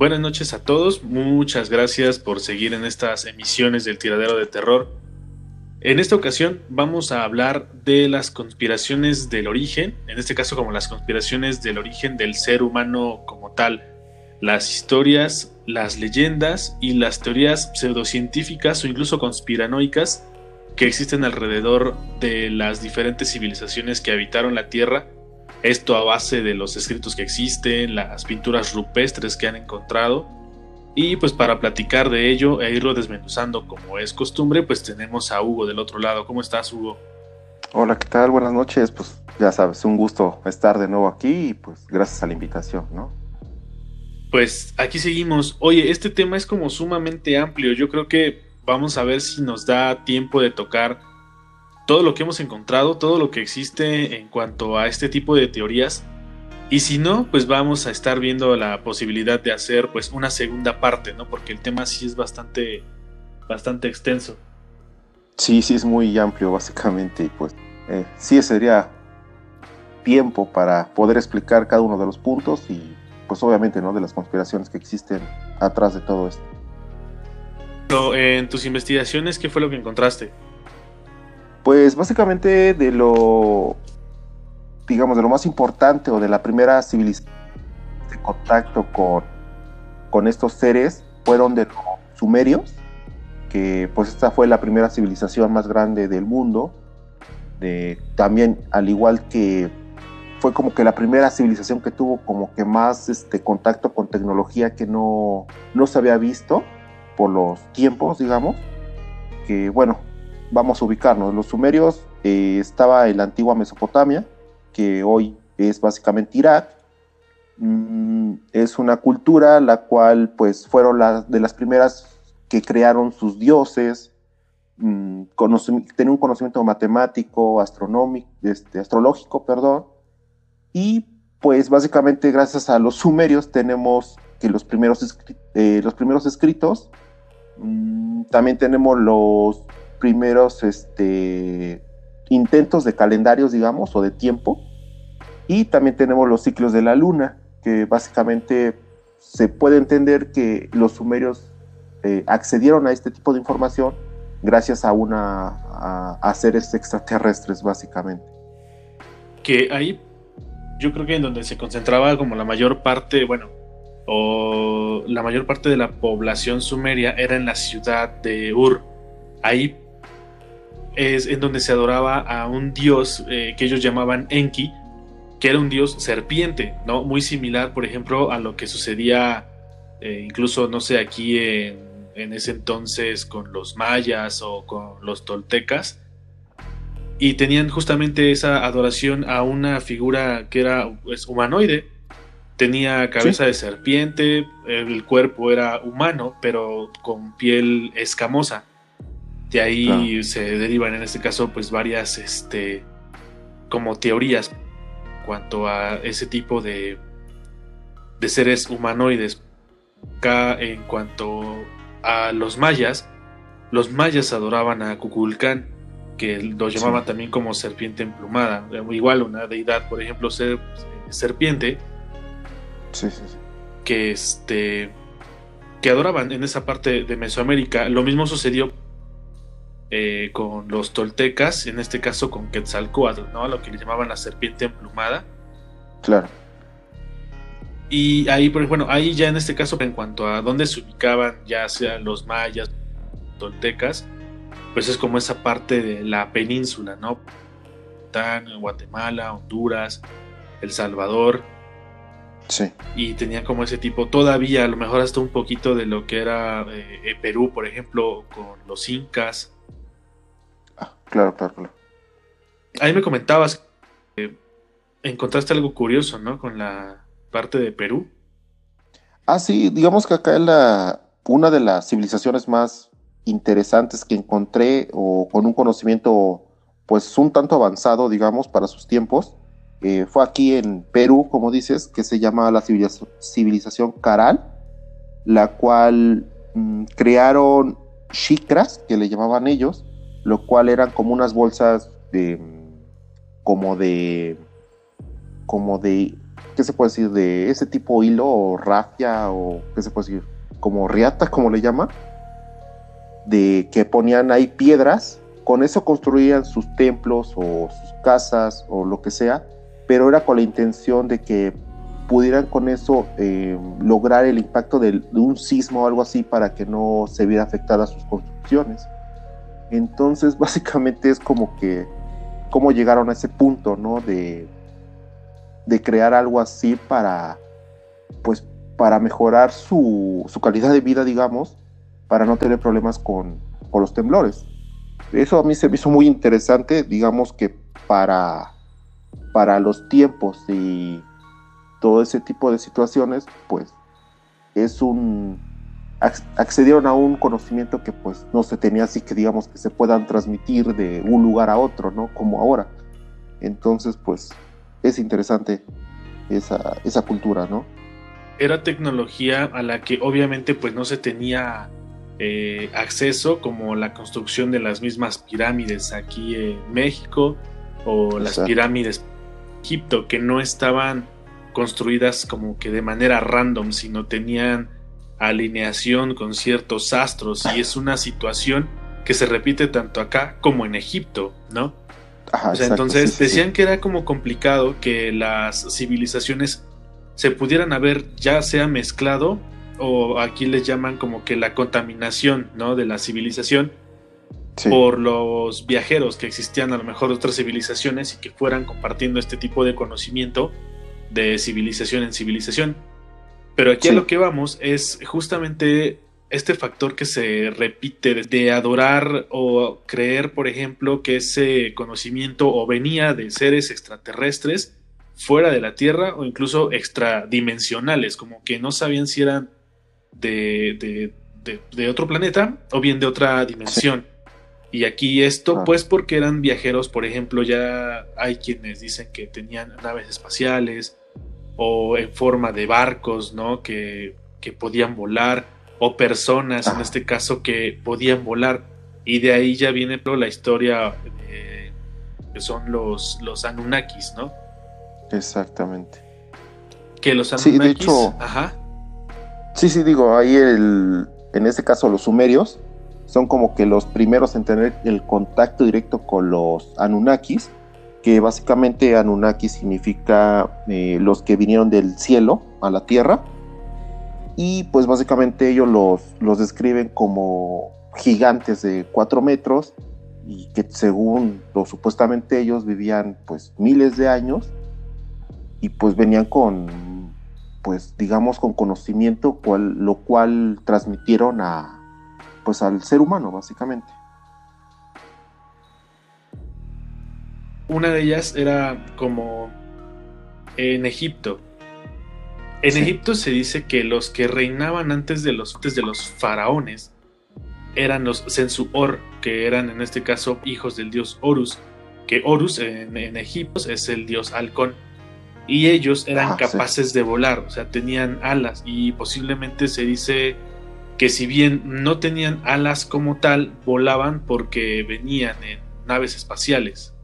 Buenas noches a todos, muchas gracias por seguir en estas emisiones del tiradero de terror. En esta ocasión vamos a hablar de las conspiraciones del origen, en este caso como las conspiraciones del origen del ser humano como tal, las historias, las leyendas y las teorías pseudocientíficas o incluso conspiranoicas que existen alrededor de las diferentes civilizaciones que habitaron la Tierra esto a base de los escritos que existen, las pinturas rupestres que han encontrado. Y pues para platicar de ello e irlo desmenuzando como es costumbre, pues tenemos a Hugo del otro lado. ¿Cómo estás, Hugo? Hola, ¿qué tal? Buenas noches. Pues ya sabes, un gusto estar de nuevo aquí y pues gracias a la invitación, ¿no? Pues aquí seguimos. Oye, este tema es como sumamente amplio. Yo creo que vamos a ver si nos da tiempo de tocar todo lo que hemos encontrado, todo lo que existe en cuanto a este tipo de teorías. Y si no, pues vamos a estar viendo la posibilidad de hacer pues una segunda parte, ¿no? Porque el tema sí es bastante, bastante extenso. Sí, sí es muy amplio básicamente y pues eh, sí sería tiempo para poder explicar cada uno de los puntos y pues obviamente, ¿no? De las conspiraciones que existen atrás de todo esto. Pero en tus investigaciones, ¿qué fue lo que encontraste? Pues básicamente de lo, digamos, de lo más importante o de la primera civilización de contacto con, con estos seres fueron de los sumerios, que pues esta fue la primera civilización más grande del mundo. De, también al igual que fue como que la primera civilización que tuvo como que más este contacto con tecnología que no, no se había visto por los tiempos, digamos, que bueno, vamos a ubicarnos. Los sumerios eh, estaba en la antigua Mesopotamia, que hoy es básicamente Irak. Mm, es una cultura la cual pues fueron las de las primeras que crearon sus dioses, mm, tenían un conocimiento matemático, astronómico, este, astrológico, perdón, y pues básicamente gracias a los sumerios tenemos que los primeros, eh, los primeros escritos, mm, también tenemos los primeros este, intentos de calendarios, digamos, o de tiempo. Y también tenemos los ciclos de la luna, que básicamente se puede entender que los sumerios eh, accedieron a este tipo de información gracias a una a, seres extraterrestres, básicamente. Que ahí yo creo que en donde se concentraba como la mayor parte, bueno, o la mayor parte de la población sumeria era en la ciudad de Ur. Ahí es en donde se adoraba a un dios eh, que ellos llamaban Enki, que era un dios serpiente, ¿no? Muy similar, por ejemplo, a lo que sucedía eh, incluso, no sé, aquí en, ese entonces con los mayas o con los toltecas. Y tenían justamente esa adoración a una figura que era pues, humanoide. Tenía cabeza de serpiente, el cuerpo era humano, pero con piel escamosa. De ahí se derivan en este caso pues varias este, como teorías cuanto a ese tipo de, de seres humanoides. Acá en cuanto a los mayas, los mayas adoraban a Cuculcán, que lo llamaban también como serpiente emplumada. Igual una deidad, por ejemplo, ser, serpiente. Sí, sí, sí. Que este que adoraban en esa parte de Mesoamérica. Lo mismo sucedió eh, con los toltecas, en este caso con Quetzalcoatl, ¿no? Lo que le llamaban la serpiente emplumada. Claro. Y ahí, pues, bueno, ahí ya en este caso, en cuanto a dónde se ubicaban, ya sean los mayas, toltecas, pues es como esa parte de la península, ¿no? Guatemala, Honduras, El Salvador. Sí. Y tenía como ese tipo, todavía a lo mejor hasta un poquito de lo que era eh, Perú, por ejemplo, con los incas, Claro, claro, claro. Ahí me comentabas que encontraste algo curioso, ¿no? Con la parte de Perú. Ah, sí, digamos que acá es la, una de las civilizaciones más interesantes que encontré o con un conocimiento pues un tanto avanzado, digamos, para sus tiempos. Eh, fue aquí en Perú, como dices, que se llama la civilización, Caral, la cual mm, crearon chicras, que le llamaban ellos, lo cual eran como unas bolsas de como de como de ¿qué se puede decir? De ese tipo hilo o rafia o qué se puede decir, como riata, como le llama, de que ponían ahí piedras, con eso construían sus templos o sus casas o lo que sea, pero era con la intención de que pudieran con eso eh, lograr el impacto de, un sismo o algo así para que no se viera afectada sus construcciones. Entonces, básicamente es como que, cómo llegaron a ese punto, ¿no? De, de crear algo así para, pues, para mejorar su, su calidad de vida, digamos, para no tener problemas con, con los temblores. Eso a mí se me hizo muy interesante, digamos que para, para los tiempos y todo ese tipo de situaciones, pues es un accedieron a un conocimiento que pues no se tenía así que digamos que se puedan transmitir de un lugar a otro, ¿no? Como ahora. Entonces, pues es interesante esa, esa cultura, ¿no? Era tecnología a la que obviamente pues no se tenía eh, acceso como la construcción de las mismas pirámides aquí en México o las pirámides de Egipto que no estaban construidas como que de manera random sino tenían alineación con ciertos astros y es una situación que se repite tanto acá como en Egipto, ¿no? o sea, entonces decían que era como complicado que las civilizaciones se pudieran haber ya sea mezclado o aquí les llaman como que la contaminación, ¿no? De la civilización por los viajeros que existían a lo mejor de otras civilizaciones y que fueran compartiendo este tipo de conocimiento de civilización en civilización. Pero aquí a lo que vamos es justamente este factor que se repite de adorar o creer, por ejemplo, que ese conocimiento o venía de seres extraterrestres fuera de la Tierra o incluso extradimensionales, como que no sabían si eran de, de, otro planeta o bien de otra dimensión. Y aquí esto, ah. pues porque eran viajeros, por ejemplo, ya hay quienes dicen que tenían naves espaciales o en forma de barcos, ¿no? Que, que podían volar o personas, en este caso, que podían volar. Y de ahí ya viene la historia que son los, los Anunnakis, ¿no? Exactamente. Que los Anunnakis. Sí, de hecho. Ajá. Sí, sí, digo, ahí el, en este caso los sumerios son como que los primeros en tener el contacto directo con los Anunnakis, que básicamente Anunnaki significa eh, los que vinieron del cielo a la tierra. Y pues básicamente ellos los, los describen como gigantes de cuatro metros y que según lo supuestamente ellos vivían pues miles de años. Y pues venían con pues digamos con conocimiento lo cual transmitieron a pues al ser humano básicamente una de ellas era como en Egipto en Egipto se dice que los que reinaban antes de los, de los faraones eran los Sensuor, que eran en este caso hijos del dios Horus, que Horus en, Egipto es el dios halcón. Y ellos eran ah, capaces de volar, o sea, tenían alas y posiblemente se dice que si bien no tenían alas como tal, volaban porque venían en naves espaciales.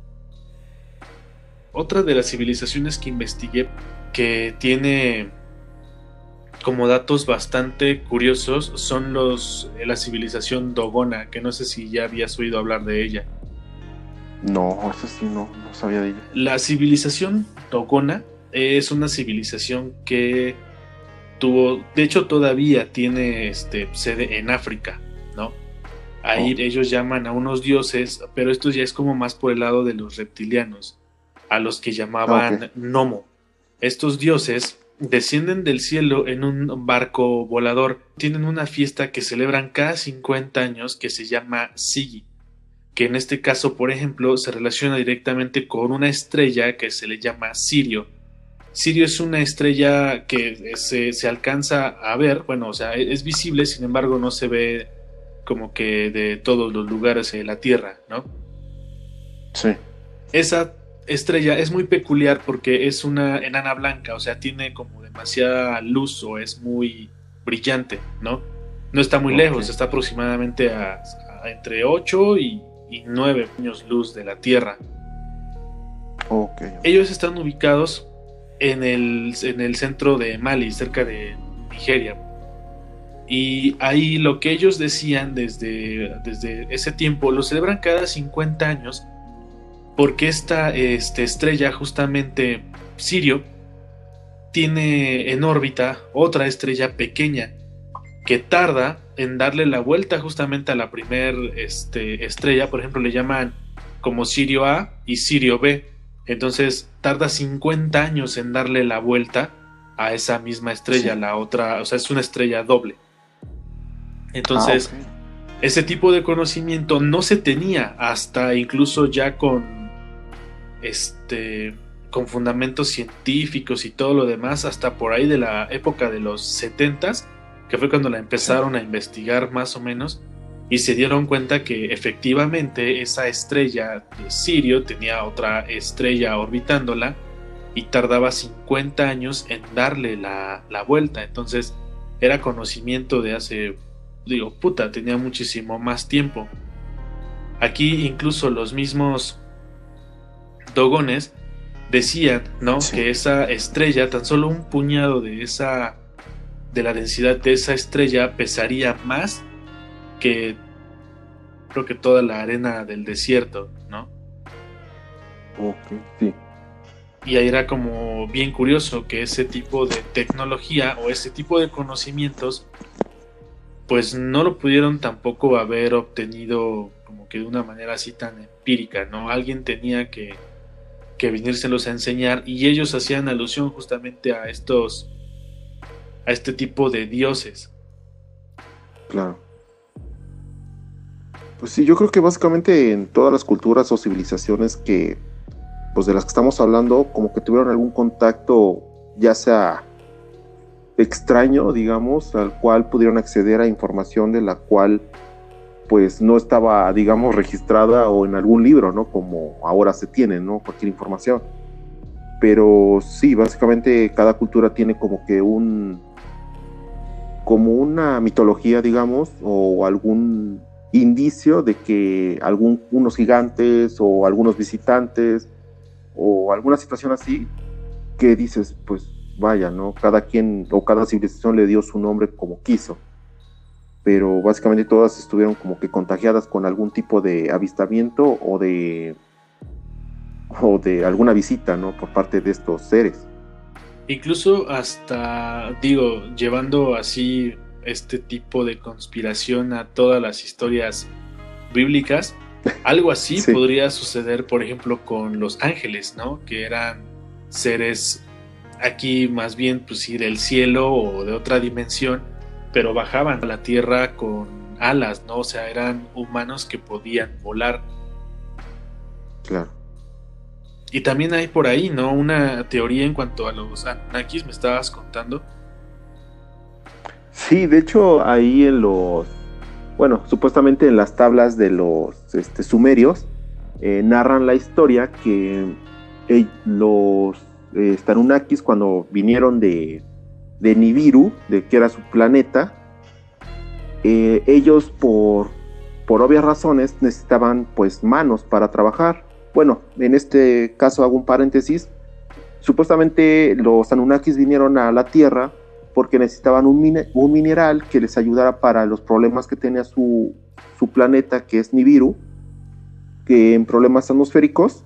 Otra de las civilizaciones que investigué que tiene como datos bastante curiosos son los la civilización Dogona, que no sé si ya habías oído hablar de ella. No, eso sí no, no sabía de ella. La civilización Dogona es una civilización que tuvo, de hecho todavía tiene este, sede en África, ¿no? Ahí oh. ellos llaman a unos dioses, pero esto ya es como más por el lado de los reptilianos, a los que llamaban Nomo. Estos dioses descienden del cielo en un barco volador. Tienen una fiesta que celebran cada 50 años que se llama Sigi, que en este caso, por ejemplo, se relaciona directamente con una estrella que se le llama Sirio. Sirio es una estrella que se, se alcanza a ver, bueno, o sea, es visible, sin embargo, no se ve como que de todos los lugares de la Tierra, ¿no? Sí. Esa estrella es muy peculiar porque es una enana blanca, o sea, tiene como demasiada luz o es muy brillante, ¿no? No está muy lejos, está aproximadamente a, entre 8 y, 9 años luz de la Tierra. Ellos están ubicados en el, en el centro de Mali, cerca de Nigeria. Y ahí lo que ellos decían desde, desde ese tiempo lo celebran cada 50 años porque esta este, estrella, justamente Sirio, tiene en órbita otra estrella pequeña que tarda en darle la vuelta justamente a la primer este, estrella. Por ejemplo, le llaman como Sirio A y Sirio B. Entonces tarda 50 años en darle la vuelta a esa misma estrella, la otra, o sea, es una estrella doble. Entonces, ah, ese tipo de conocimiento no se tenía hasta incluso ya con este con fundamentos científicos y todo lo demás hasta por ahí de la época de los 70 que fue cuando la empezaron a investigar más o menos y se dieron cuenta que efectivamente esa estrella de Sirio tenía otra estrella orbitándola y tardaba 50 años en darle la, vuelta. Entonces era conocimiento de hace, digo, puta, tenía muchísimo más tiempo. Aquí incluso los mismos dogones decían, ¿no? Que esa estrella, tan solo un puñado de esa, de la densidad de esa estrella pesaría más que creo que toda la arena del desierto, ¿no? Ok, sí. Y ahí era como bien curioso que ese tipo de tecnología o ese tipo de conocimientos, pues no lo pudieron tampoco haber obtenido como que de una manera así tan empírica, ¿no? Alguien tenía que, que venírselos a enseñar y ellos hacían alusión justamente a estos, a este tipo de dioses. Claro. Pues sí, yo creo que básicamente en todas las culturas o civilizaciones que, pues de las que estamos hablando, como que tuvieron algún contacto, ya sea extraño, digamos, al cual pudieron acceder a información de la cual pues no estaba, digamos, registrada o en algún libro, ¿no? Como ahora se tiene, ¿no? Cualquier información. Pero sí, básicamente cada cultura tiene como que un, como una mitología, digamos, o algún indicio de que algunos gigantes o algunos visitantes o alguna situación así que dices, pues vaya, ¿no? Cada quien o cada civilización le dio su nombre como quiso. Pero básicamente todas estuvieron como que contagiadas con algún tipo de avistamiento o de o de alguna visita, ¿no? Por parte de estos seres. Incluso hasta, digo, llevando así este tipo de conspiración a todas las historias bíblicas. Algo así podría suceder, por ejemplo, con los ángeles, ¿no? Que eran seres aquí más bien, pues sí, del cielo o de otra dimensión, pero bajaban a la tierra con alas, ¿no? O sea, eran humanos que podían volar. Claro. Y también hay por ahí, ¿no? Una teoría en cuanto a los Anunnakis, me estabas contando, Sí, de hecho ahí en los, bueno, supuestamente en las tablas de los este, sumerios eh, narran la historia que eh, los eh, cuando vinieron de, de Nibiru, de que era su planeta, eh, ellos por, por obvias razones necesitaban pues manos para trabajar. Bueno, en este caso hago un paréntesis. Supuestamente los Anunnakis vinieron a la Tierra porque necesitaban un, mineral que les ayudara para los problemas que tenía su, planeta, que es Nibiru, que en problemas atmosféricos,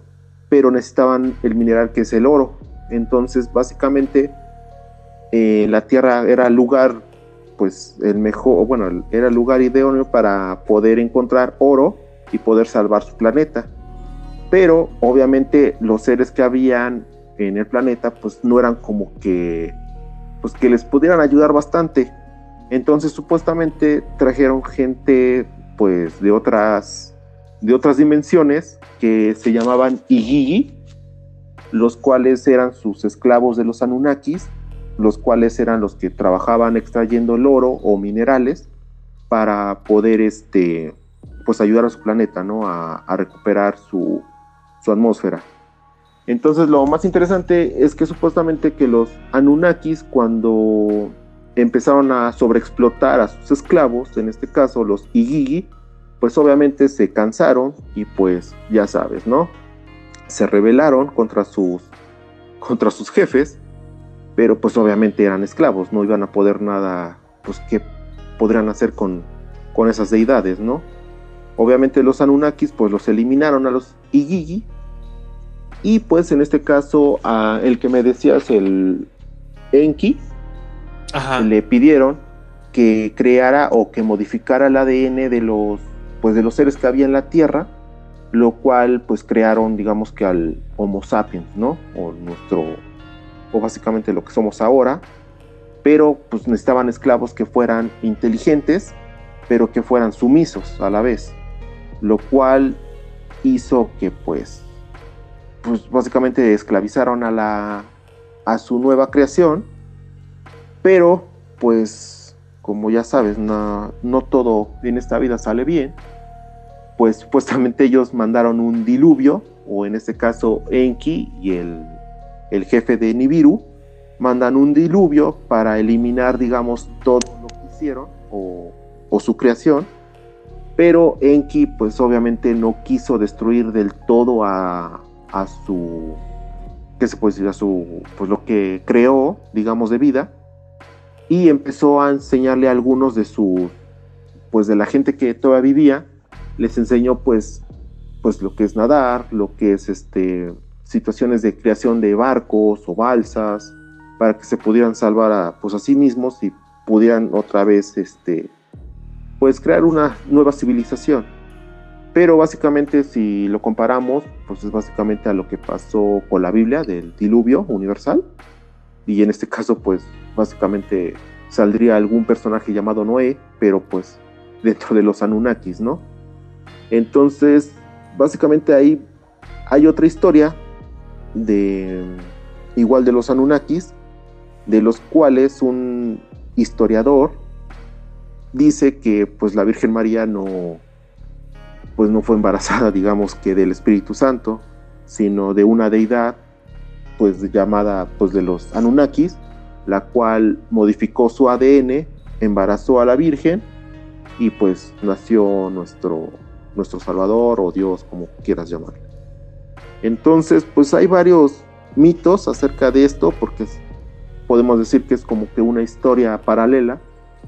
pero necesitaban el mineral que es el oro. Entonces, básicamente, eh, la Tierra era el lugar, pues el mejor, bueno, era el lugar idóneo para poder encontrar oro y poder salvar su planeta. Pero obviamente los seres que habían en el planeta, pues no eran como que pues que les pudieran ayudar bastante. Entonces supuestamente trajeron gente pues de otras de otras dimensiones que se llamaban Igigi, los cuales eran sus esclavos de los Anunnakis, los cuales eran los que trabajaban extrayendo el oro o minerales para poder este pues ayudar a su planeta, ¿no? A, recuperar su, su atmósfera. Entonces lo más interesante es que supuestamente que los Anunnakis cuando empezaron a sobreexplotar a sus esclavos, en este caso los Igigi, pues obviamente se cansaron y pues ya sabes, ¿no? Se rebelaron contra sus contra sus jefes pero pues obviamente eran esclavos, no iban a poder nada, pues qué podrían hacer con, con esas deidades, ¿no? Obviamente los Anunnakis pues los eliminaron a los Igigi y pues en este caso a el que me decías el Enki le pidieron que creara o que modificara el ADN de los pues de los seres que había en la Tierra, lo cual pues crearon digamos que al Homo sapiens, ¿no? O nuestro o básicamente lo que somos ahora, pero pues necesitaban esclavos que fueran inteligentes, pero que fueran sumisos a la vez, lo cual hizo que pues pues básicamente esclavizaron a la a su nueva creación, pero pues como ya sabes, no, no todo en esta vida sale bien, pues supuestamente ellos mandaron un diluvio, o en este caso Enki y el el jefe de Nibiru, mandan un diluvio para eliminar, digamos, todo lo que hicieron o, su creación, pero Enki, pues obviamente no quiso destruir del todo a, a su, ¿qué se puede decir? A su, pues lo que creó, digamos, de vida, y empezó a enseñarle a algunos de su, pues de la gente que todavía vivía, les enseñó pues, pues lo que es nadar, lo que es este, situaciones de creación de barcos o balsas para que se pudieran salvar a, pues, a sí mismos y pudieran otra vez este, pues, crear una nueva civilización. Pero básicamente si lo comparamos, pues es básicamente a lo que pasó con la Biblia del diluvio universal. Y en este caso, pues básicamente saldría algún personaje llamado Noé, pero pues dentro de los Anunnakis, ¿no? Entonces, básicamente ahí hay otra historia de igual de los Anunnakis, de los cuales un historiador dice que pues la Virgen María no pues no fue embarazada, digamos que del Espíritu Santo, sino de una deidad pues llamada pues de los Anunnakis, la cual modificó su ADN, embarazó a la Virgen y pues nació nuestro nuestro Salvador o Dios, como quieras llamarlo. Entonces, pues hay varios mitos acerca de esto, porque podemos decir que es como que una historia paralela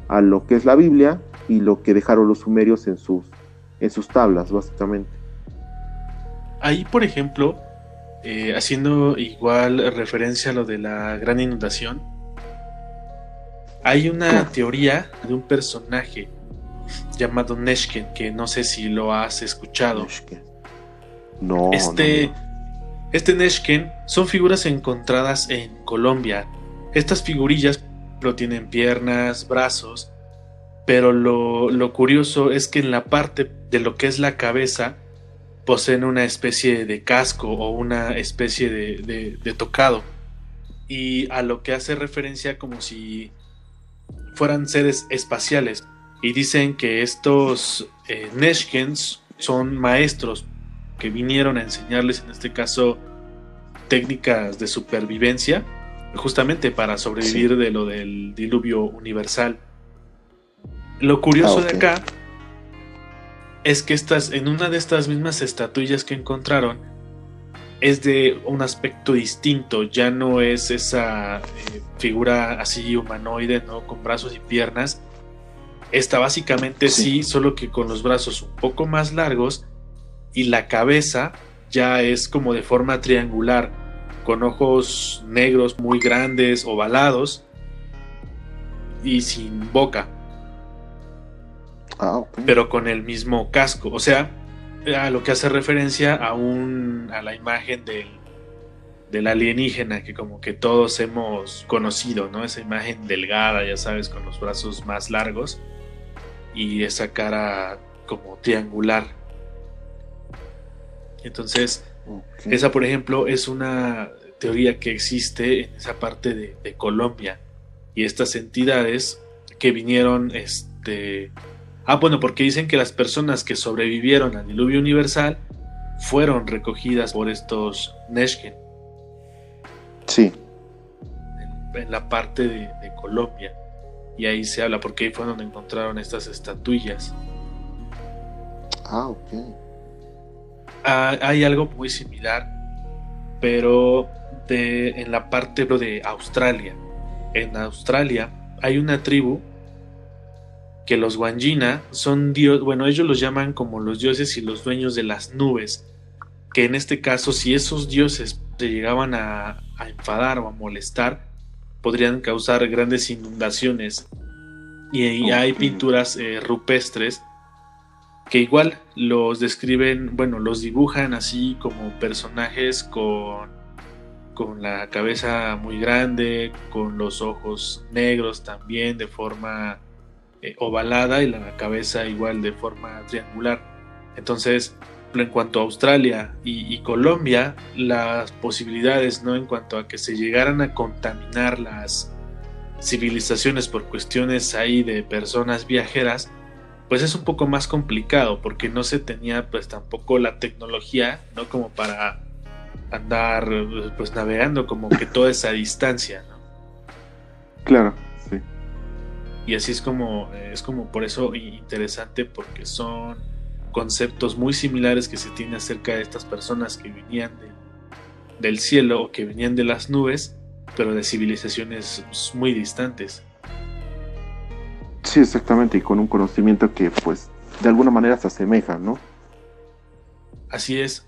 a lo que es la Biblia y lo que dejaron los sumerios en sus, en sus tablas, básicamente. Ahí, por ejemplo, eh, haciendo igual referencia a lo de la gran inundación, hay una teoría de un personaje llamado Neshken, que no sé si lo has escuchado. No. Este, este Neshken son figuras encontradas en Colombia. Estas figurillas no tienen piernas, brazos, pero lo, curioso es que en la parte de lo que es la cabeza poseen una especie de casco o una especie de, tocado. Y a lo que hace referencia como si fueran seres espaciales. Y dicen que estos eh, Neshkens son maestros que vinieron a enseñarles, en este caso, técnicas de supervivencia, justamente para sobrevivir de lo del diluvio universal. Lo curioso ah, de acá es que estas, en una de estas mismas estatuillas que encontraron, es de un aspecto distinto, ya no es esa eh, figura así humanoide, ¿no? Con brazos y piernas. Esta básicamente sí, solo que con los brazos un poco más largos y la cabeza ya es como de forma triangular, con ojos negros muy grandes, ovalados y sin boca. Ah, Pero con el mismo casco, o sea, a lo que hace referencia a un a la imagen del, del alienígena que como que todos hemos conocido, ¿no? Esa imagen delgada, ya sabes, con los brazos más largos y esa cara como triangular. Entonces, esa, por ejemplo, es una teoría que existe en esa parte de, Colombia. Y estas entidades que vinieron, este... Ah, bueno, porque dicen que las personas que sobrevivieron al diluvio universal fueron recogidas por estos Neshken. Sí. En, la parte de, de, Colombia. Y ahí se habla, porque ahí fue donde encontraron estas estatuillas. Ah, ok. Ah, hay algo muy similar, pero de, en la parte de Australia. en Australia hay una tribu que los Wangina son dios, bueno, ellos los llaman como los dioses y los dueños de las nubes, que en este caso si esos dioses se llegaban a, enfadar o a molestar, podrían causar grandes inundaciones. Y, hay pinturas eh, rupestres que igual los describen, bueno, los dibujan así como personajes con, con la cabeza muy grande, con los ojos negros también de forma eh, ovalada y la cabeza igual de forma triangular. Entonces, en cuanto a Australia y, Colombia, las posibilidades, ¿no? En cuanto a que se llegaran a contaminar las civilizaciones por cuestiones ahí de personas viajeras, pues es un poco más complicado porque no se tenía pues tampoco la tecnología, ¿no? Como para andar pues navegando como que toda esa distancia, ¿no? Claro, sí. Y así es como es como por eso interesante porque son conceptos muy similares que se tiene acerca de estas personas que venían del cielo o que venían de las nubes, pero de civilizaciones muy distantes. Sí, exactamente, y con un conocimiento que pues de alguna manera se asemeja, ¿no? Así es.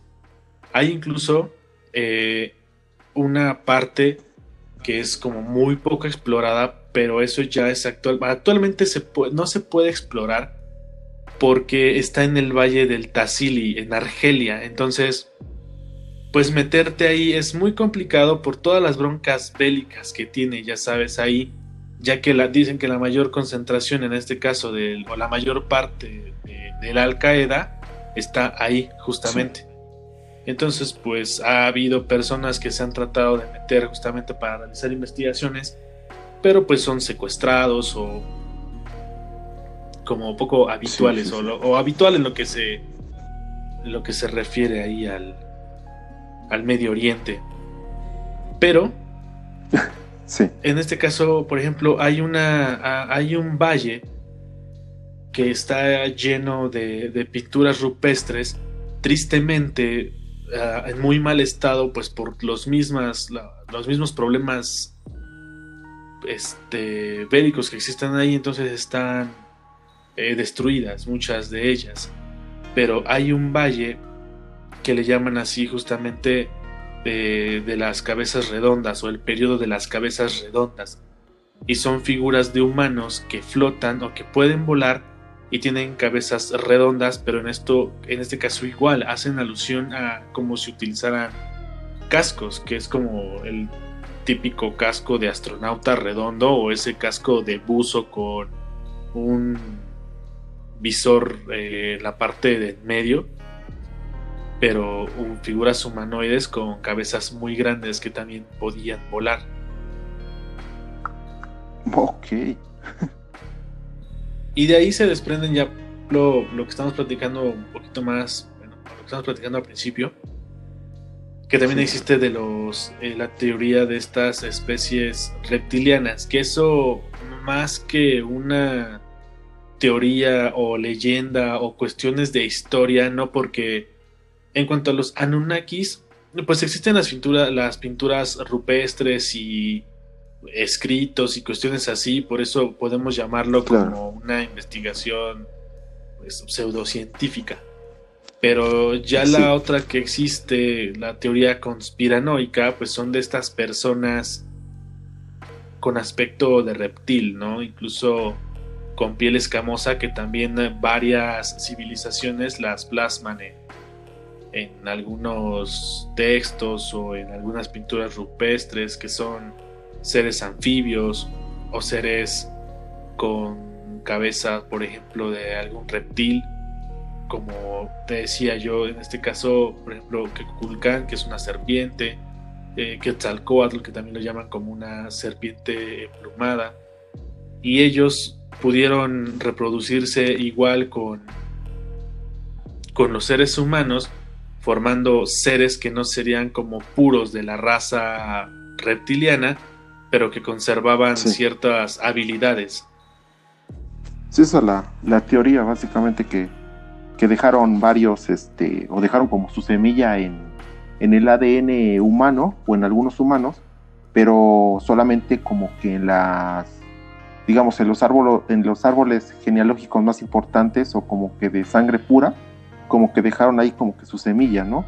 Hay incluso eh, una parte que es como muy poco explorada, pero eso ya es actual. Actualmente se no se puede explorar porque está en el valle del Tassili, en Argelia. Entonces, pues meterte ahí es muy complicado por todas las broncas bélicas que tiene, ya sabes, ahí, ya que la, dicen que la mayor concentración en este caso, de, o la mayor parte de, la Al Qaeda, está ahí justamente. Entonces, pues ha habido personas que se han tratado de meter justamente para realizar investigaciones, pero pues son secuestrados o como poco habituales O, habitual en lo que se lo que se refiere ahí al, al Medio Oriente. Pero en este caso, por ejemplo, hay una hay un valle que está lleno de, pinturas rupestres, tristemente ah, en muy mal estado, pues por los mismas los mismos problemas este, bélicos que existen ahí, entonces están eh, destruidas, muchas de ellas. Pero hay un valle que le llaman así justamente de, las cabezas redondas o el periodo de las cabezas redondas. Y son figuras de humanos que flotan o que pueden volar y tienen cabezas redondas, pero en esto, en este caso igual, hacen alusión a como si utilizaran cascos, que es como el típico casco de astronauta redondo o ese casco de buzo con un visor eh, la parte de medio, pero figuras humanoides con cabezas muy grandes que también podían volar. Ok. y de ahí se desprenden ya lo, que estamos platicando un poquito más, bueno, lo que estamos platicando al principio, que también existe de los eh, la teoría de estas especies reptilianas, que eso más que una teoría o leyenda o cuestiones de historia, no porque en cuanto a los Anunnakis, pues existen las, pinturas las pinturas rupestres y escritos y cuestiones así, por eso podemos llamarlo como una investigación pues, pseudocientífica. Pero ya la otra que existe, la teoría conspiranoica, pues son de estas personas con aspecto de reptil, ¿no? Incluso con piel escamosa que también varias civilizaciones las plasman en, algunos textos o en algunas pinturas rupestres que son seres anfibios o seres con cabeza, por ejemplo, de algún reptil, como te decía yo, en este caso, por ejemplo, Kekulkan, que es una serpiente, eh, Quetzalcoatl, que también lo llaman como una serpiente emplumada, y ellos pudieron reproducirse igual con, con los seres humanos, formando seres que no serían como puros de la raza reptiliana, pero que conservaban ciertas habilidades. esa es la, la teoría, básicamente, que, que, dejaron varios, este, o dejaron como su semilla en, en el ADN humano, o en algunos humanos, pero solamente como que en las, digamos, en los, árboles, en los árboles genealógicos más importantes o como que de sangre pura, como que dejaron ahí como que su semilla, ¿no?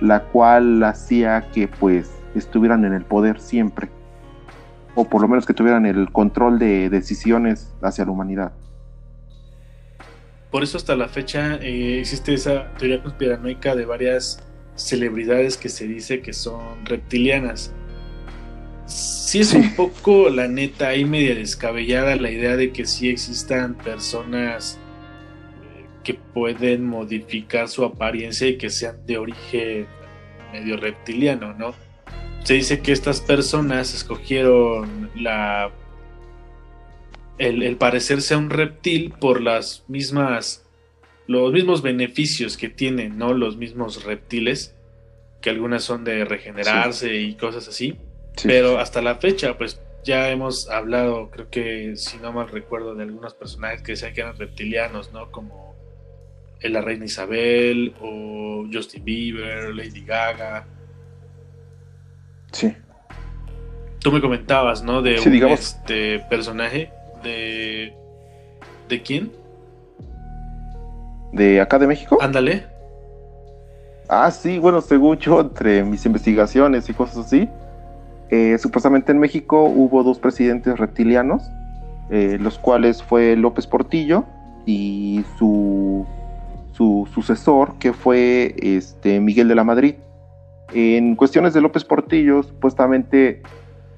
La cual hacía que pues estuvieran en el poder siempre, o por lo menos que tuvieran el control de decisiones hacia la humanidad. Por eso hasta la fecha eh, existe esa teoría conspiranoica de varias celebridades que se dice que son reptilianas. Sí es un poco, la neta, ahí media descabellada la idea de que sí existan personas que pueden modificar su apariencia y que sean de origen medio reptiliano, ¿no? Se dice que estas personas escogieron la el, parecerse a un reptil por las mismas los mismos beneficios que tienen, ¿no? Los mismos reptiles, que algunas son de regenerarse y cosas así. Pero hasta la fecha, pues ya hemos hablado, creo que si no mal recuerdo, de algunos personajes que decían que eran reptilianos, ¿no? Como la reina Isabel o Justin Bieber, Lady Gaga. Sí. Tú me comentabas, ¿no? De un este personaje de... ¿De quién? ¿De acá de México? Ándale. Ah, sí, bueno, según yo, entre mis investigaciones y cosas así, eh, supuestamente en México hubo dos presidentes reptilianos, eh, los cuales fue López Portillo y su, su sucesor, que fue este, Miguel de la Madrid. En cuestiones de López Portillo, supuestamente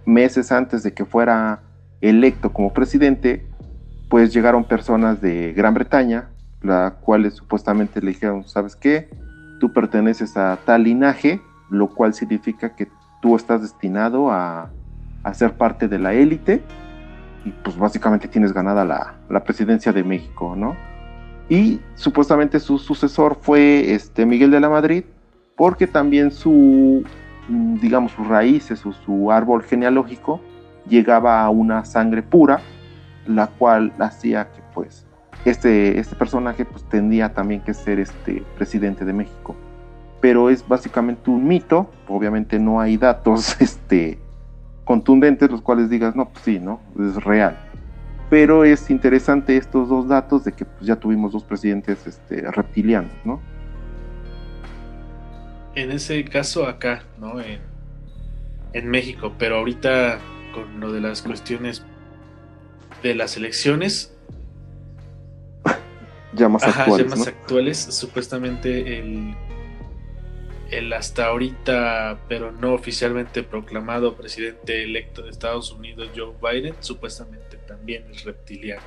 meses antes de que fuera electo como presidente, pues llegaron personas de Gran Bretaña, las cuales supuestamente le dijeron, ¿sabes qué? Tú perteneces a tal linaje, lo cual significa que tú estás destinado a, ser parte de la élite y pues básicamente tienes ganada la, la, presidencia de México, ¿no? Y supuestamente su sucesor fue este Miguel de la Madrid, porque también su, digamos, sus raíces o su árbol genealógico llegaba a una sangre pura, la cual hacía que pues este, este personaje pues tendría también que ser este presidente de México. Pero es básicamente un mito, obviamente no hay datos este, contundentes los cuales digas, no, pues sí, ¿no? Es real. Pero es interesante estos dos datos de que pues, ya tuvimos dos presidentes este, reptilianos, ¿no? En ese caso acá, ¿no? En, en México, pero ahorita con lo de las cuestiones de las elecciones. ya más actuales. Ya más actuales. Supuestamente el, el hasta ahorita, pero no oficialmente proclamado presidente electo de Estados Unidos, Joe Biden, supuestamente también es reptiliano.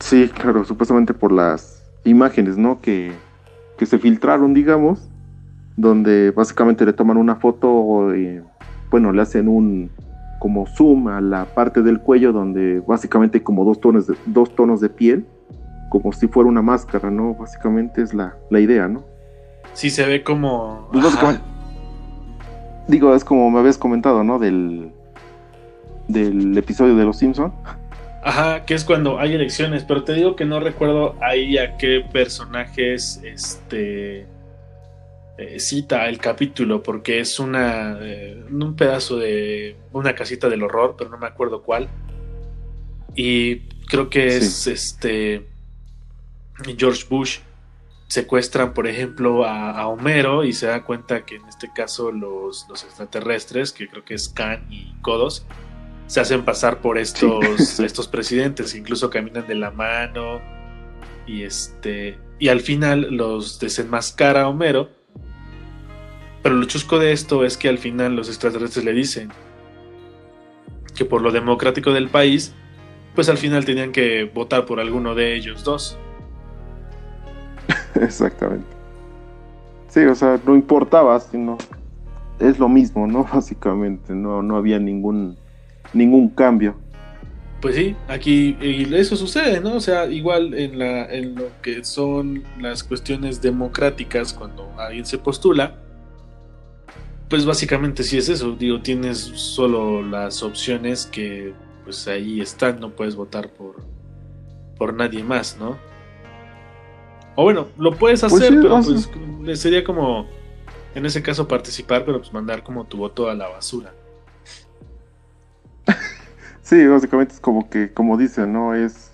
Sí, claro, supuestamente por las imágenes, ¿no? Que, que se filtraron, digamos, donde básicamente le toman una foto. y bueno, le hacen un como zoom a la parte del cuello donde básicamente hay como dos tonos de, dos tonos de piel, como si fuera una máscara, ¿no? Básicamente es la, idea, ¿no? Sí, se ve como... Pues digo, es como me habías comentado, ¿no? Del, del episodio de Los Simpson. Ajá, que es cuando hay elecciones, pero te digo que no recuerdo ahí a qué personajes este eh, cita el capítulo porque es una eh, un pedazo de una casita del horror, pero no me acuerdo cuál. Y creo que es este George Bush secuestran, por ejemplo, a, Homero y se da cuenta que en este caso los, los, extraterrestres, que creo que es Khan y Kodos, se hacen pasar por estos, estos presidentes, incluso caminan de la mano y este y al final los desenmascara a Homero pero lo chusco de esto es que al final los extraterrestres le dicen que por lo democrático del país, pues al final tenían que votar por alguno de ellos dos. Exactamente. Sí, o sea, no importaba, sino es lo mismo, ¿no? Básicamente, no, no había ningún, ningún cambio. Pues sí, aquí y eso sucede, ¿no? O sea, igual en, la, en lo que son las cuestiones democráticas, cuando alguien se postula, pues básicamente sí es eso, digo, tienes solo las opciones que pues ahí están, no puedes votar por, por nadie más, ¿no? O bueno, lo puedes pues hacer, pero pues sería como en ese caso participar, pero pues mandar como tu voto a la basura. Sí, básicamente es como que, como dicen, ¿no? Es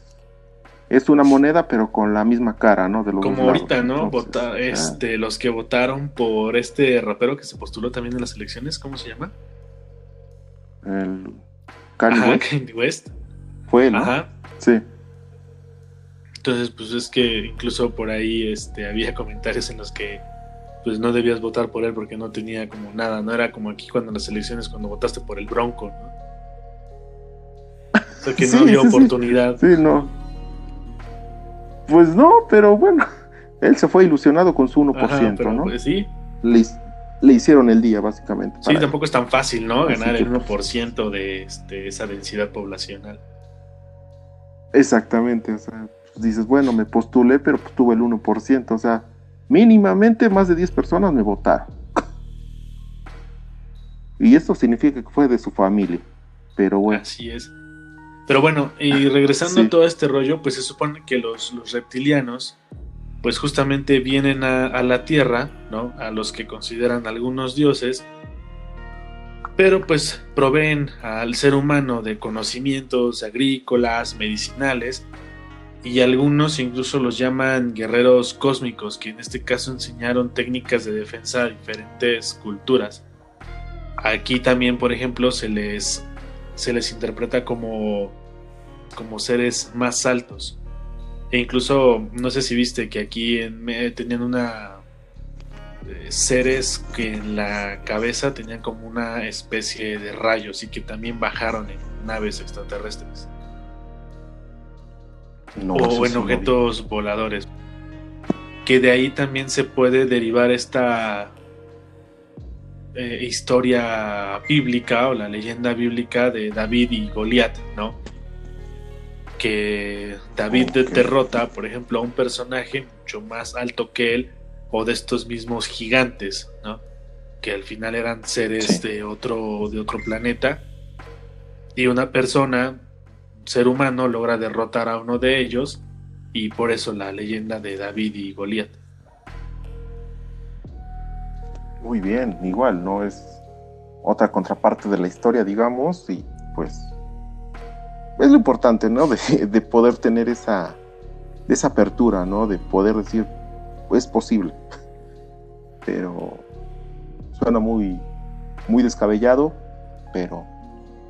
es una moneda, pero con la misma cara, ¿no? De como ahorita, ¿no? Vota, este, los que votaron por este rapero que se postuló también en las elecciones, ¿cómo se llama? El Kanye West. Fue él, Ajá. Sí. Entonces, pues es que incluso por ahí este, había comentarios en los que pues no debías votar por él porque no tenía como nada, no era como aquí cuando en las elecciones cuando votaste por el Bronco, ¿no? O sea que no había oportunidad. Sí, no. Pues no, pero bueno, él se fue ilusionado con su 1%, ¿no? Pues sí. Le, hicieron el día, básicamente. Sí, tampoco es tan fácil, ¿no? Ganar el 1% de este, esa densidad poblacional. Exactamente, o sea, pues dices, bueno, me postulé, pero pues tuve el 1%, o sea, mínimamente más de 10 personas me votaron. y esto significa que fue de su familia, pero bueno. Así es. Pero bueno, y regresando a todo este rollo, pues se supone que los, reptilianos, pues justamente vienen a, la Tierra, ¿no? A los que consideran algunos dioses, pero pues proveen al ser humano de conocimientos agrícolas, medicinales, y algunos incluso los llaman guerreros cósmicos, que en este caso enseñaron técnicas de defensa a diferentes culturas. Aquí también, por ejemplo, se les, se les interpreta como como seres más altos. E incluso, no sé si viste que aquí en, tenían una... Eh, seres que en la cabeza tenían como una especie de rayos y que también bajaron en naves extraterrestres. o en objetos voladores. Que de ahí también se puede derivar esta eh, historia bíblica o la leyenda bíblica de David y Goliat, ¿no? Que David derrota, por ejemplo, a un personaje mucho más alto que él o de estos mismos gigantes, ¿no? Que al final eran seres de otro de otro planeta y una persona, un ser humano, logra derrotar a uno de ellos y por eso la leyenda de David y Goliat. Muy bien, igual, no es otra contraparte de la historia, digamos, y pues es lo importante, ¿no? De, poder tener esa, esa apertura, ¿no? De poder decir, es posible. Pero suena muy, muy descabellado, pero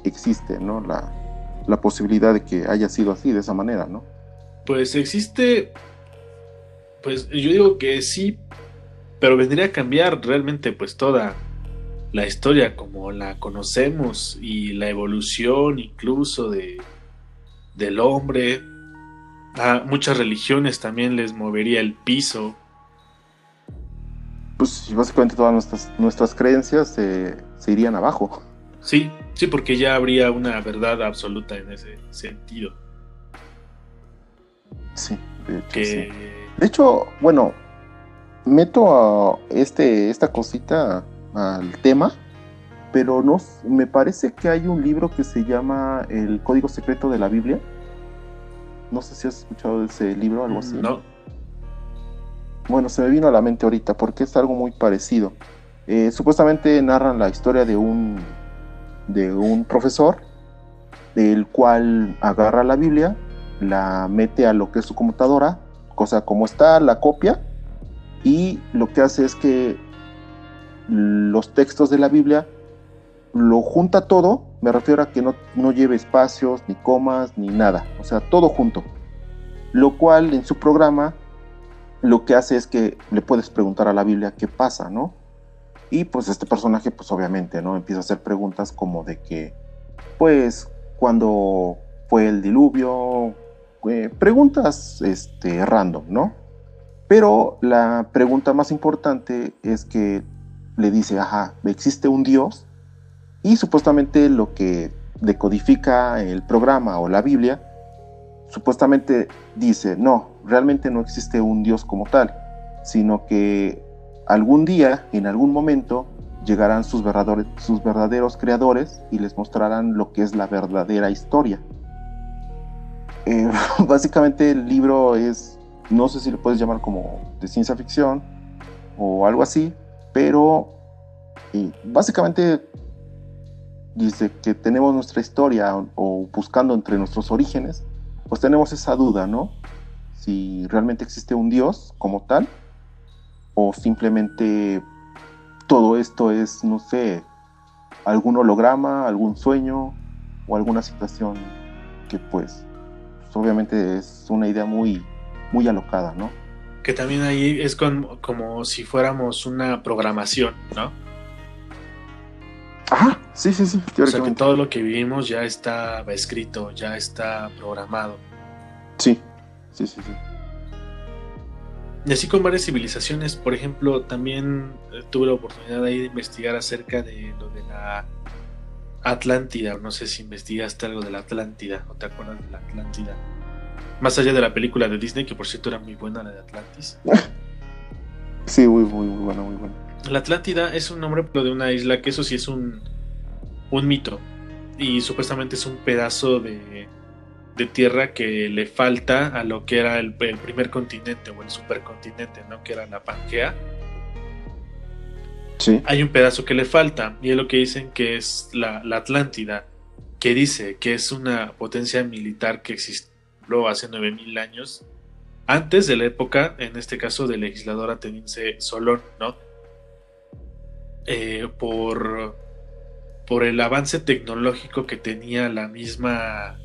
existe, ¿no? La, la posibilidad de que haya sido así, de esa manera, ¿no? Pues existe, pues yo digo que sí, pero vendría a cambiar realmente pues toda la historia como la conocemos y la evolución incluso de, del hombre. A muchas religiones también les movería el piso. Pues básicamente todas nuestras, nuestras creencias se, irían abajo. Sí, sí, porque ya habría una verdad absoluta en ese sentido. Sí, de hecho, De hecho bueno, meto a este, esta cosita al tema pero no, me parece que hay un libro que se llama El Código Secreto de la Biblia. No sé si has escuchado ese libro, algo así. No. Bueno, se me vino a la mente ahorita porque es algo muy parecido. Eh, supuestamente narran la historia de un, de un profesor, del cual agarra la Biblia, la mete a lo que es su computadora, cosa como está, la copia, y lo que hace es que los textos de la Biblia lo junta todo, me refiero a que no, no lleve espacios, ni comas, ni nada, o sea, todo junto. Lo cual en su programa lo que hace es que le puedes preguntar a la Biblia qué pasa, ¿no? Y pues este personaje, pues obviamente, ¿no? Empieza a hacer preguntas como de que, pues, cuando fue el diluvio, eh, preguntas este, random, ¿no? Pero la pregunta más importante es que le dice, ajá, existe un Dios y supuestamente lo que decodifica el programa o la Biblia, supuestamente dice, no, realmente no existe un Dios como tal, sino que algún día, en algún momento, llegarán sus verdaderos, sus verdaderos creadores y les mostrarán lo que es la verdadera historia. Eh, básicamente el libro es, no sé si lo puedes llamar como de ciencia ficción o algo así, Pero y básicamente dice que tenemos nuestra historia o, buscando entre nuestros orígenes, pues tenemos esa duda, ¿no? Si realmente existe un Dios como tal, o simplemente todo esto es, no sé, algún holograma, algún sueño o alguna situación que pues, pues obviamente es una idea muy, muy alocada, ¿no? Que también ahí es como si fuéramos una programación, ¿no? Ajá, sí, sí, sí. O sea que todo lo que vivimos ya está escrito, ya está programado. Sí, sí, sí, sí. Y así con varias civilizaciones, por ejemplo, también eh, tuve la oportunidad ahí de investigar acerca de lo de la Atlántida, no sé si investigaste algo de la Atlántida, o te acuerdas de la Atlántida. Más allá de la película de Disney, que por cierto era muy buena, la de Atlantis. sí, muy, muy, muy buena, muy buena. La Atlántida es un nombre de una isla que eso sí es un, un mito. Y supuestamente es un pedazo de, de tierra que le falta a lo que era el, primer continente o el supercontinente, ¿no? Que era la Pangea. Sí. Hay un pedazo que le falta y es lo que dicen que es la, la Atlántida, que dice que es una potencia militar que existió hace 9000 años, antes de la época, en este caso, del legislador ateniense Solón, ¿no? Eh, por, por el avance tecnológico que tenía la misma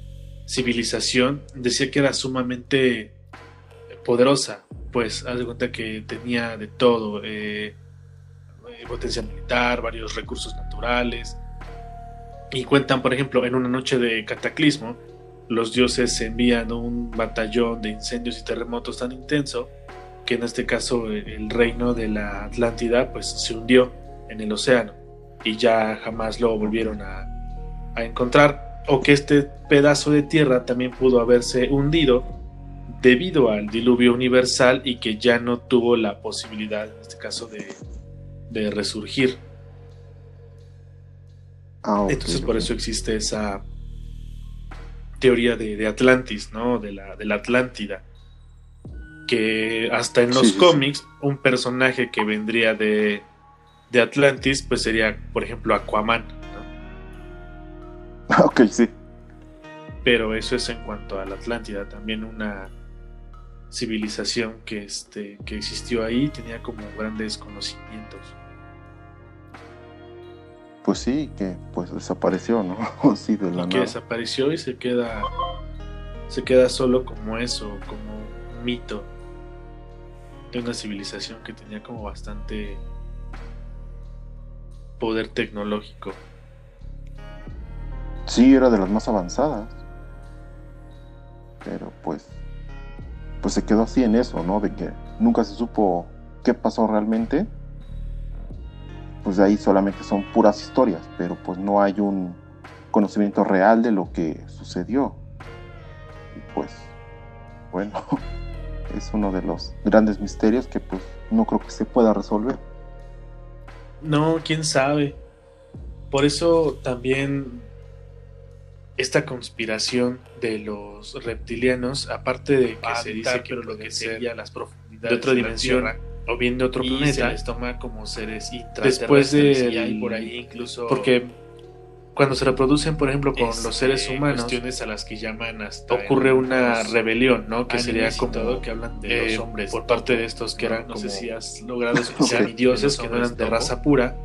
civilización, decía que era sumamente poderosa, pues haz de cuenta que tenía de todo, eh, eh, potencia militar, varios recursos naturales, y cuentan, por ejemplo, en una noche de cataclismo, los dioses envían un batallón de incendios y terremotos tan intenso que en este caso el reino de la Atlántida pues se hundió en el océano y ya jamás lo volvieron a, encontrar o que este pedazo de tierra también pudo haberse hundido debido al diluvio universal y que ya no tuvo la posibilidad en este caso de, resurgir. Ah, Entonces por eso existe esa teoría de, Atlantis, ¿no? De la, de la Atlántida. Que hasta en los cómics, un personaje que vendría de, de Atlantis, pues sería, por ejemplo, Aquaman. ¿no? Ok, sí. Pero eso es en cuanto a la Atlántida, también una civilización que, este, que existió ahí, tenía como grandes conocimientos. Pues sí, que pues desapareció, ¿no? sí, de la que desapareció y se queda se queda solo como eso, como un mito de una civilización que tenía como bastante poder tecnológico. Sí, era de las más avanzadas. Pero pues pues se quedó así en eso, ¿no? De que nunca se supo qué pasó realmente pues de ahí solamente son puras historias, pero pues no hay un conocimiento real de lo que sucedió. Y pues, bueno, es uno de los grandes misterios que pues no creo que se pueda resolver. No, quién sabe. Por eso también esta conspiración de los reptilianos, aparte de que se dice que lo que sería las profundidades de otra dimensión, o bien de otro planeta. Se les toma como seres Después de y hay por ahí incluso porque cuando se reproducen, por ejemplo, con los seres este, humanos, cuestiones a las que llaman hasta ocurre una rebelión, ¿no? Que sería como todo, que hablan de los eh, hombres por parte de estos que eran, no sé si has logrado escuchar, dioses que no eran de raza pura.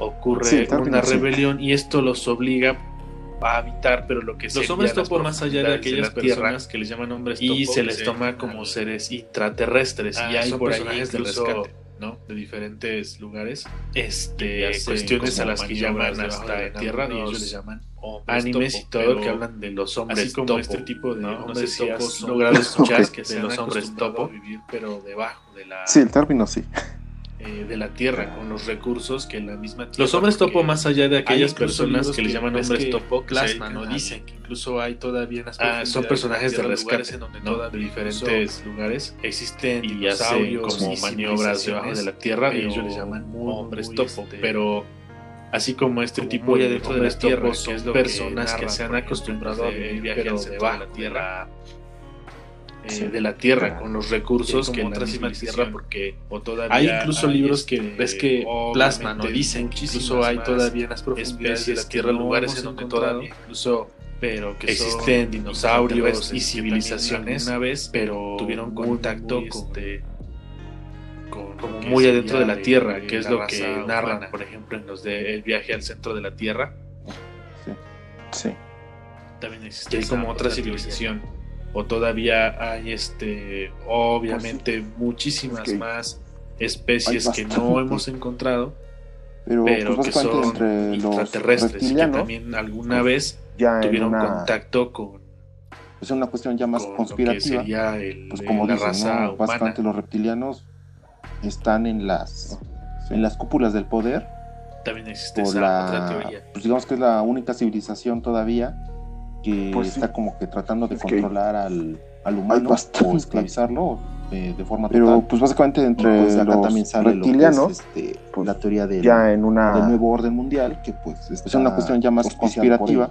Ocurre una rebelión y esto los obliga a habitar, pero lo que los hombres topo más allá de aquellas personas que les llaman hombres topo y se les toma como seres intraterrestres y ah, hay por personajes de rescate ¿no? de diferentes lugares. Este cuestiones a las que llaman hasta la tierra y ellos les llaman animes y todo que hablan de los hombres así como topo, este tipo de no, sé si has logrado escuchar que de los hombres topo. vivir pero debajo de la sí el término sí eh, de la tierra con los recursos que la misma tierra. Los hombres topo, más allá de aquellas personas que, les llaman hombres topo, plasma, ¿no? Dicen que incluso hay todavía ah, son personajes de rescate en donde ¿no? de diferentes lugares existen y hacen como maniobras debajo de la tierra y ellos les llaman hombres topo, este, pero así como este tipo de dentro de la tierra, que es personas que se han acostumbrado a vivir debajo de la tierra eh, de la Tierra, con los recursos que otra la Tierra, porque hay incluso libros que este, ves que plasman o dicen que incluso hay todavía en las profundidades de la Tierra lugares en donde todavía incluso pero que existen dinosaurios y civilizaciones una vez, pero tuvieron contacto con, como muy adentro de la Tierra, que es lo que narran, por ejemplo, en los de El viaje al centro de la Tierra. Sí. sí. También existe hay como otra civilización o todavía hay este obviamente pues muchísimas más especies que no hemos encontrado pero, pues, que son entre extraterrestres que también alguna vez ya tuvieron contacto con es una cuestión ya más conspirativa. pues como la raza básicamente los reptilianos están en las en las cúpulas del poder también existe esa otra teoría. pues digamos que es la única civilización todavía que pues está como que tratando de controlar al, al, humano o esclavizarlo eh, de forma total. Pero pues básicamente entre pues, acá también sale reptilianos, este, pues, la teoría del, ya en una... del nuevo orden mundial, que pues es una cuestión ya más conspirativa.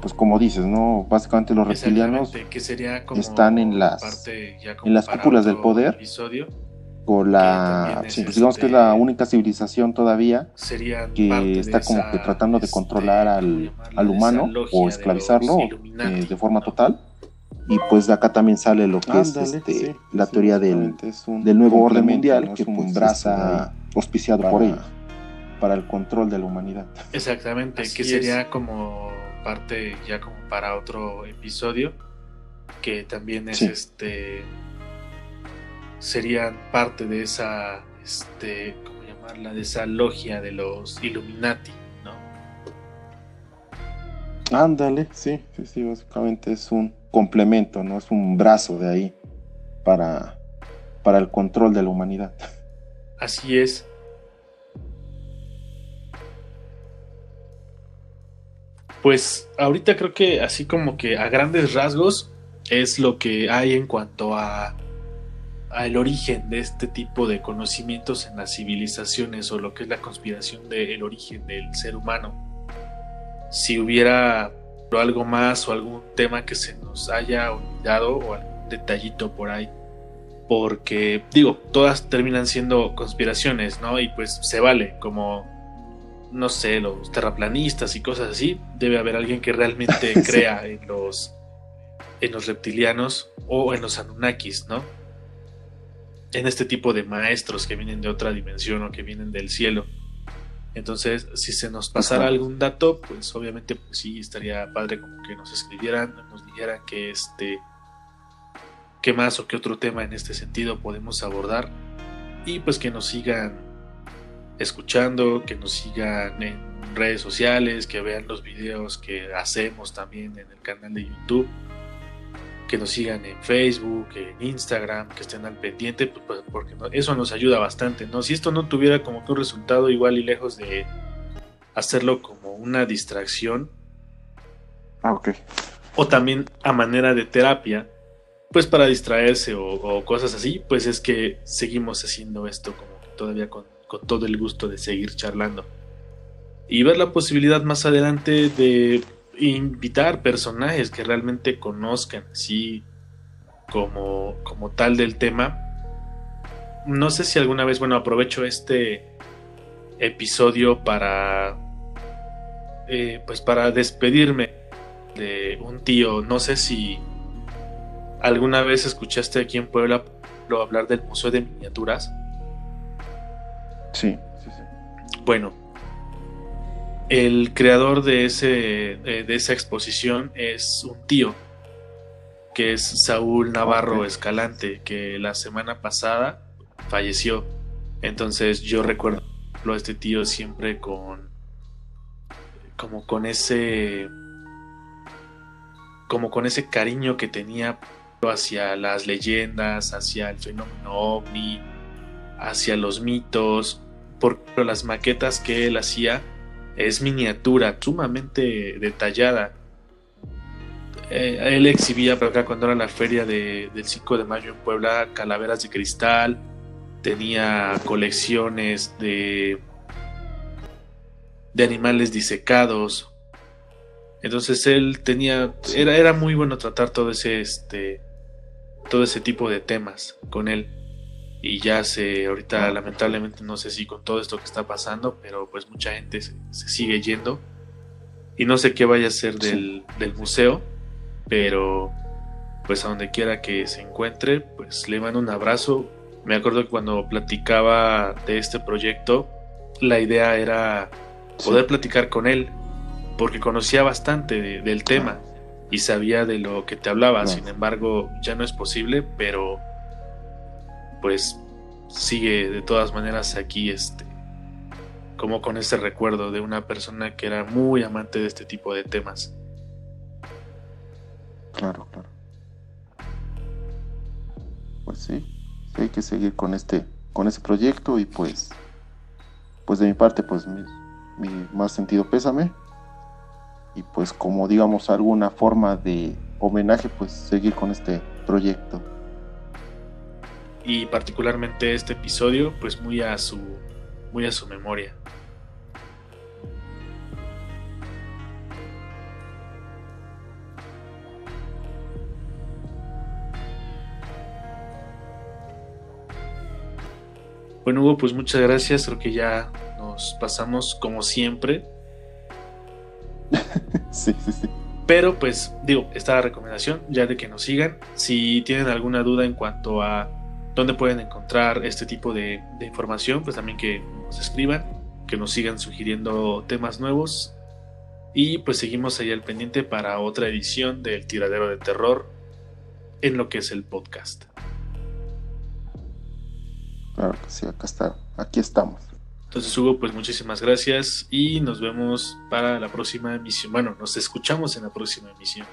Pues como dices, ¿no? Básicamente los reptilianos que sería están en las, en las cúpulas del poder. Episodio la pues, digamos que es la este, única civilización todavía que está como que tratando de este, controlar al, al humano o esclavizarlo eh, de forma total. Y pues de acá también sale lo que es este, la teoría del, del nuevo orden mundial que pues braza auspiciado por ellos para el control de la humanidad. Exactamente que sería como parte ya como para otro episodio que también es este serían parte de esa, este, ¿cómo llamarla? De esa logia de los Illuminati, ¿no? Ándale, sí, sí, sí, básicamente es un complemento, ¿no? Es un brazo de ahí para, para el control de la humanidad. Así es. Pues ahorita creo que así como que a grandes rasgos es lo que hay en cuanto a al origen de este tipo de conocimientos en las civilizaciones o lo que es la conspiración del origen del ser humano. Si hubiera algo más o algún tema que se nos haya olvidado o algún detallito por ahí. Porque, digo, todas terminan siendo conspiraciones, ¿no? Y pues se vale, como, no sé, los terraplanistas y cosas así. Debe haber alguien que realmente crea en los, en los reptilianos o en los Anunnakis, ¿no? En este tipo de maestros que vienen de otra dimensión o que vienen del cielo. Entonces, si se nos pasara algún dato, pues obviamente pues sí estaría padre como que nos escribieran, nos dijeran que este qué más o qué otro tema en este sentido podemos abordar. Y pues que nos sigan escuchando, que nos sigan en redes sociales, que vean los videos que hacemos también en el canal de YouTube que nos sigan en Facebook, en Instagram, que estén al pendiente, pues, pues, porque eso nos ayuda bastante, ¿no? Si esto no tuviera como que un resultado igual y lejos de hacerlo como una distracción. Ah, ok. O también a manera de terapia, pues para distraerse o, cosas así, pues es que seguimos haciendo esto como todavía con, con todo el gusto de seguir charlando. Y ver la posibilidad más adelante de invitar personajes que realmente conozcan así como, como tal del tema. No sé si alguna vez, bueno, aprovecho este episodio para eh, pues para despedirme de un tío. No sé si alguna vez escuchaste aquí en Puebla hablar del Museo de Miniaturas. Sí, sí, sí. Bueno, el creador de, ese, eh, de esa exposición es un tío, que es Saúl Navarro Escalante, que la semana pasada falleció. Entonces yo recuerdo a este tío siempre con como con ese como con ese cariño que tenía hacia las leyendas, hacia el fenómeno ovni, hacia los mitos, por las maquetas que él hacía es miniatura, sumamente detallada. Eh, él exhibía por acá cuando era la feria del 5 de mayo en Puebla calaveras de cristal, tenía colecciones de, de animales disecados. Entonces él tenía, era, era muy bueno tratar todo ese, este, todo ese tipo de temas con él. Y ya se, ahorita lamentablemente no sé si con todo esto que está pasando, pero pues mucha gente se, sigue yendo. Y no sé qué vaya a ser del, del museo, pero pues a donde quiera que se encuentre, pues le mando un abrazo. Me acuerdo que cuando platicaba de este proyecto, la idea era poder platicar con él, porque conocía bastante del tema y sabía de lo que te hablaba. Sin embargo, ya no es posible, pero pues sigue de todas maneras aquí este como con ese recuerdo de una persona que era muy amante de este tipo de temas. Claro, claro. Pues sí, hay que seguir con este con ese proyecto y pues pues de mi parte pues mi más sentido pésame y pues como digamos alguna forma de homenaje pues seguir con este proyecto y particularmente este episodio pues muy a su muy a su memoria Bueno, Hugo, pues muchas gracias. Creo que ya nos pasamos como siempre. sí, sí, sí. Pero pues digo, esta la recomendación ya de que nos sigan. Si tienen alguna duda en cuanto a dónde pueden encontrar este tipo de, información, pues también que nos escriban, que nos sigan sugiriendo temas nuevos. Y pues seguimos ahí al pendiente para otra edición del Tiradero de Terror en lo que es el podcast. Claro que sí, acá está, aquí estamos. Entonces, Hugo, pues muchísimas gracias y nos vemos para la próxima emisión. Bueno, nos escuchamos en la próxima emisión.